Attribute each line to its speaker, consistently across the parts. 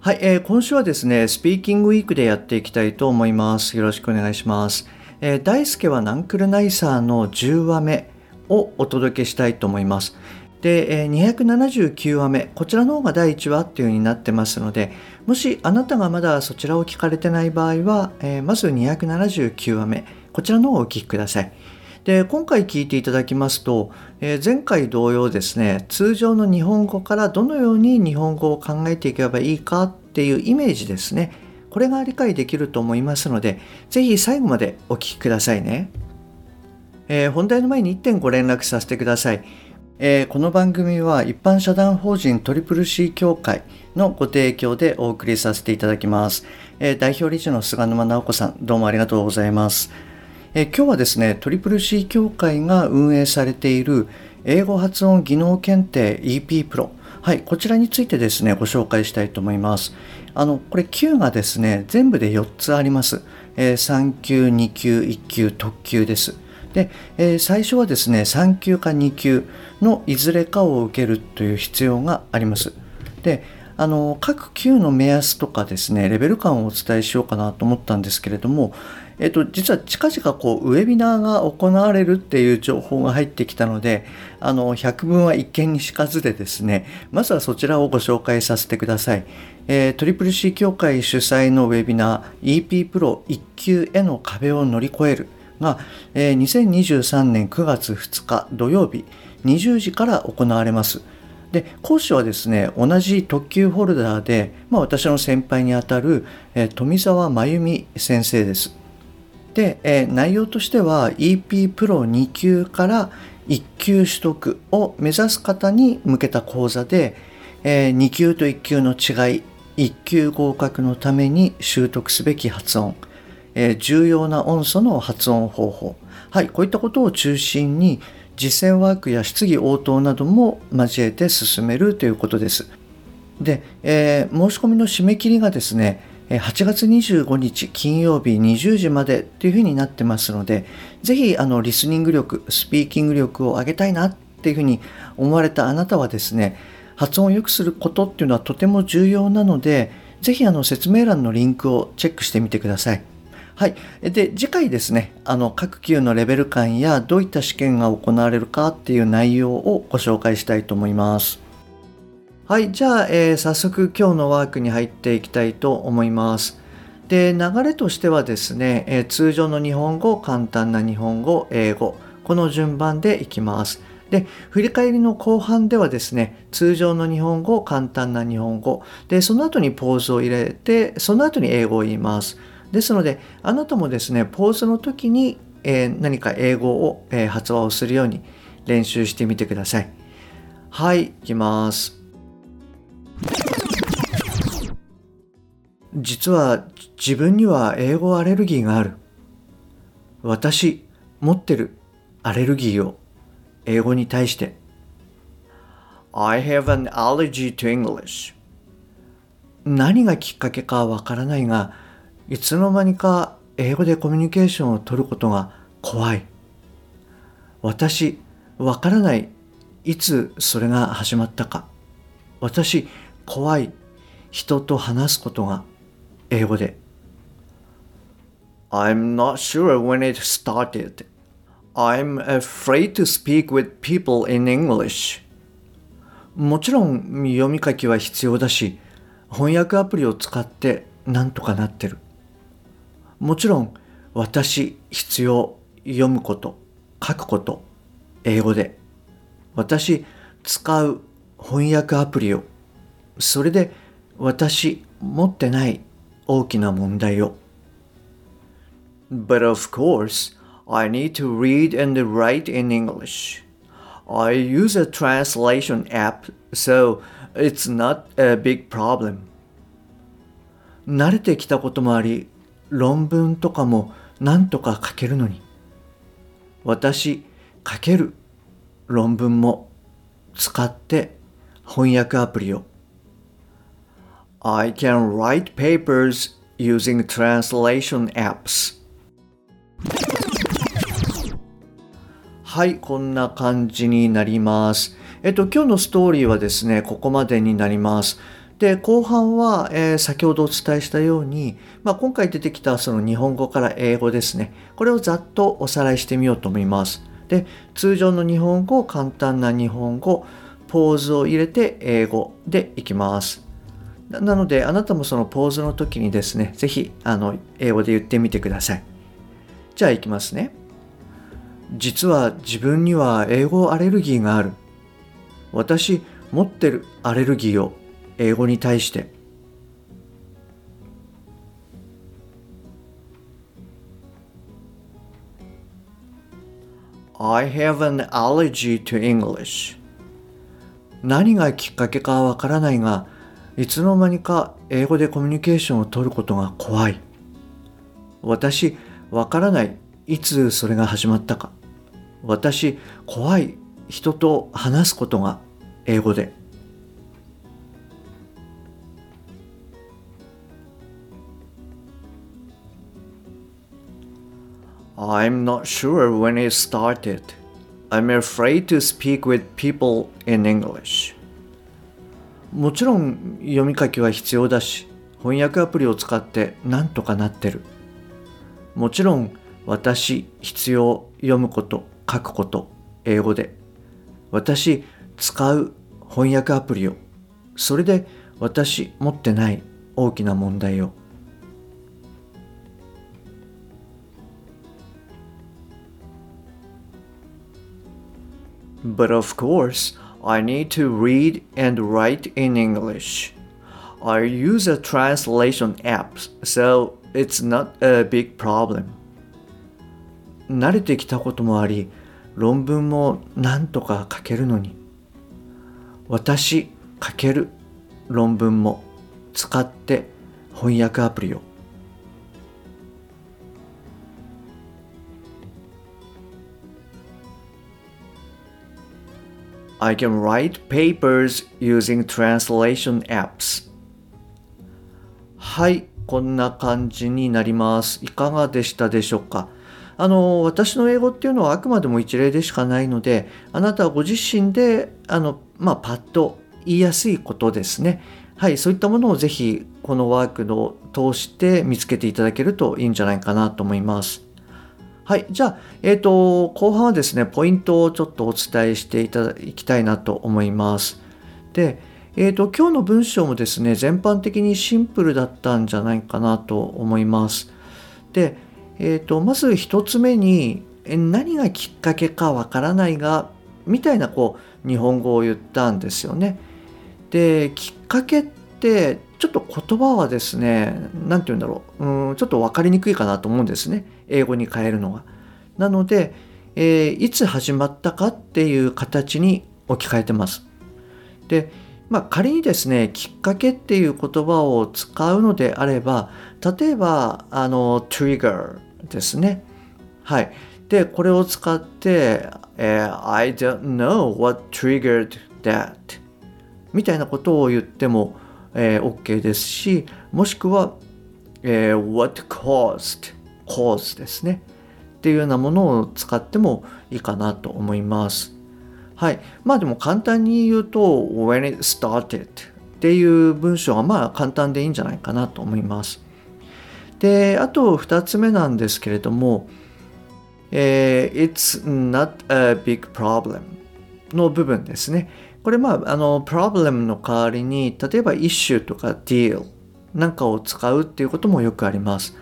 Speaker 1: はい、えー、今週はですね、スピーキングウィークでやっていきたいと思います。よろしくお願いします。えー、大輔はナンクルナイサーの10話目をお届けしたいと思います。で、えー、279話目、こちらの方が第1話っていう風になってますので、もしあなたがまだそちらを聞かれてない場合は、えー、まず279話目、こちらの方をお聞きください。で今回聞いていただきますと、えー、前回同様ですね通常の日本語からどのように日本語を考えていけばいいかっていうイメージですね。これが理解できると思いますので是非最後までお聞きくださいね、えー、本題の前に1点ご連絡させてください、えー、この番組は一般社団法人トリプル C 協会のご提供でお送りさせていただきます、え代表理事の菅沼直子さんどうもありがとうございます。え今日はですね、トリプル C 協会が運営されている英語発音技能検定 EP プロ。はい、こちらについてですね、ご紹介したいと思います。あの、これ級がですね、全部で4つあります。えー、3級、2級、1級、特級です。で、えー、最初はですね、3級か2級のいずれかを受けるという必要があります。で、あの、各級の目安とかですね、レベル感をお伝えしようかなと思ったんですけれども、えっと、実は近々こうウェビナーが行われるっていう情報が入ってきたのであの百聞は一見にしかずでですねまずはそちらをご紹介させてください、えー、トリプル C 協会主催のウェビナー EP プロ1級への壁を乗り越えるが、えー、2023年9月2日土曜日20時から行われます。で講師はですね同じ特級ホルダーで、まあ、私の先輩にあたる、えー、富澤真由美先生です。で、えー、内容としては EP プロ2級から1級取得を目指す方に向けた講座で、えー、2級と1級の違い1級合格のために習得すべき発音、えー、重要な音素の発音方法。はいこういったことを中心に実践ワークや質疑応答なども交えて進めるということです。で、えー、申し込みの締め切りがですね8月25日金曜日20時までっていうふうになってますので、ぜひあのリスニング力、スピーキング力を上げたいなっていうふうに思われたあなたはですね、発音を良くすることっていうのはとても重要なので、ぜひあの説明欄のリンクをチェックしてみてください。はい。で、次回ですね、あの、各級のレベル感やどういった試験が行われるかっていう内容をご紹介したいと思います。はい、じゃあ、えー、早速今日のワークに入っていきたいと思います。で、流れとしてはですね、えー、通常の日本語、簡単な日本語、英語、この順番でいきます。で、振り返りの後半ではですね、通常の日本語、簡単な日本語、で、その後にポーズを入れて、その後に英語を言います。ですので、あなたもですね、ポーズの時に、えー、何か英語を、えー、発話をするように練習してみてください。はい、いきます。実は自分には英語アレルギーがある。私、持ってるアレルギーを英語に対して。I have an allergy to English. 何がきっかけかわからないが、いつの間にか英語でコミュニケーションを取ることが怖い。私、わからない。いつそれが始まったか。私、怖い。人と話すことが英語で
Speaker 2: I'm not sure when it started. I'm afraid to speak with people in English.
Speaker 1: もちろん読み書きは必要だし翻訳アプリを使ってなんとかなってる。もちろん私必要読むこと書くこと英語で私使う翻訳アプリをそれで私持ってない大きな問題を。
Speaker 2: But of course, I need to read and write in English. I use a translation app, so it's not a big problem.
Speaker 1: 慣れてきたこともあり論文とかも何とか書けるのに。私書ける論文も使って翻訳アプリを。I can write papers using translation apps はいこんな感じになります。えっと今日のストーリーはですねここまでになります。で後半は、えー、先ほどお伝えしたように、まあ、今回出てきたその日本語から英語ですね。これをざっとおさらいしてみようと思います。で通常の日本語簡単な日本語ポーズを入れて英語でいきます。なのであなたもそのポーズの時にですね是非英語で言ってみてください。じゃあいきますね。実は自分には英語アレルギーがある。私持ってるアレルギーを英語に対して。I have an allergy to English. 何がきっかけかわからないがいつの間にか英語でコミュニケーションを取ることが怖い。私わからないいつそれが始まったか。私怖い人と話すことが英語で。I'm not sure when it started. I'm afraid to speak with people in English. もちろん読み書きは必要だし、翻訳アプリを使ってなんとかなってる。もちろん私必要読むこと書くこと英語で私使う翻訳アプリをそれで私持ってない大きな問題を But of course, I need to read and write in English. I use a translation app, so it's not a big problem. 慣れてきたこともあり、論文もなんとか書けるのに。私書ける論文も使って翻訳アプリを I can write papers using translation apps. はい、こんな感じになります。いかがでしたでしょうか？あの、私の英語っていうのはあくまでも一例でしかないので、あなたはご自身で、あの、まあ、パッと言いやすいことですね。はい、そういったものをぜひこのワークを通して見つけていただけるといいんじゃないかなと思います。はい。じゃあ、えっ、ー、と、後半はですね、ポイントをちょっとお伝えしていただきたいなと思います。で、えっ、ー、と、今日の文章もですね、全般的にシンプルだったんじゃないかなと思います。で、えっ、ー、と、まず一つ目に、何がきっかけかわからないが、みたいなこう、日本語を言ったんですよね。で、きっかけっ、ちょっと言葉はですね、何て言うんだろう、うん、ちょっと分かりにくいかなと思うんですね。英語に変えるのが。なので、えー、いつ始まったかっていう形に置き換えてます。で、まあ、仮にですね、きっかけっていう言葉を使うのであれば、例えば、あの、trigger ですね。はい。で、これを使って、えー、I don't know what triggered that みたいなことを言っても、えー、OK ですし、もしくは、えー、what caused cause ですね。っていうようなものを使ってもいいかなと思います。はい。まあでも簡単に言うと when it started っていう文章はまあ簡単でいいんじゃないかなと思います。で、あと2つ目なんですけれども、えー、It's not a big problem の部分ですね。これまあ、あの、problem の代わりに、例えば issue とか deal なんかを使うっていうこともよくあります。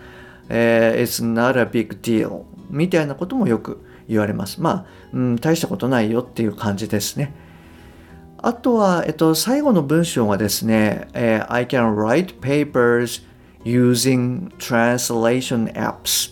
Speaker 1: えー、It's not a big deal みたいなこともよく言われます。まあ、うん、大したことないよっていう感じですね。あとは、えっと、最後の文章がですね、えー、I can write papers using translation apps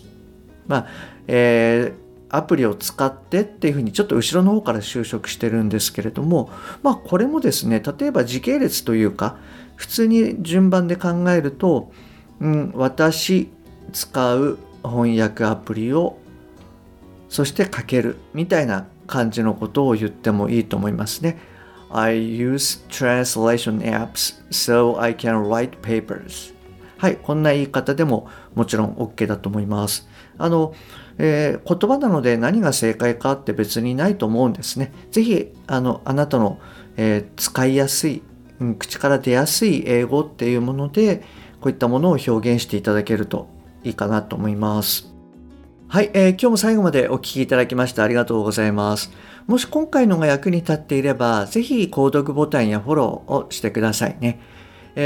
Speaker 1: まあ、えー、アプリを使ってっていうふうにちょっと後ろの方から就職してるんですけれどもまあこれもですね例えば時系列というか普通に順番で考えるとうん、私使う翻訳アプリをそして書けるみたいな感じのことを言ってもいいと思いますね。I use translation apps so I can write papers. はい、こんな言い方でももちろん OK だと思います。あの、えー、言葉なので何が正解かって別にないと思うんですね。ぜひ、あの、あなたの、えー、使いやすい、口から出やすい英語っていうもので、こういったものを表現していただけるといいかなと思います。はい、えー、今日も最後までお聴きいただきましてありがとうございます。もし今回のが役に立っていれば、ぜひ購読ボタンやフォローをしてくださいね。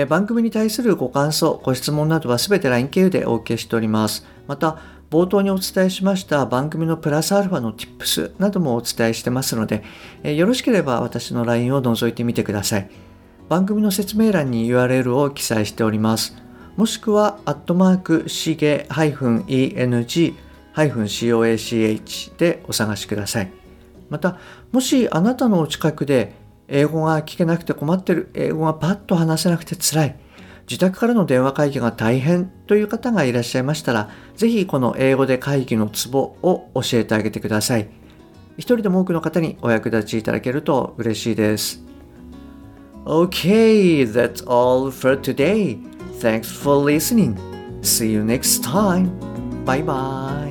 Speaker 1: 番組に対するご感想、ご質問などはすべて LINE 経由でお受けしております。また、冒頭にお伝えしました番組のプラスアルファの Tips などもお伝えしてますので、え、よろしければ私の LINE を覗いてみてください。番組の説明欄に URL を記載しております。もしくは、アットマーク、しげ -eng-coach でお探しください。また、もしあなたのお近くで英語が聞けなくて困ってる、英語がパッと話せなくて辛い、自宅からの電話会議が大変という方がいらっしゃいましたら、ぜひこの英語で会議のツボを教えてあげてください。一人でも多くの方にお役立ちいただけると嬉しいです。Okay, that's all for today. Thanks for listening. See you next time. Bye bye.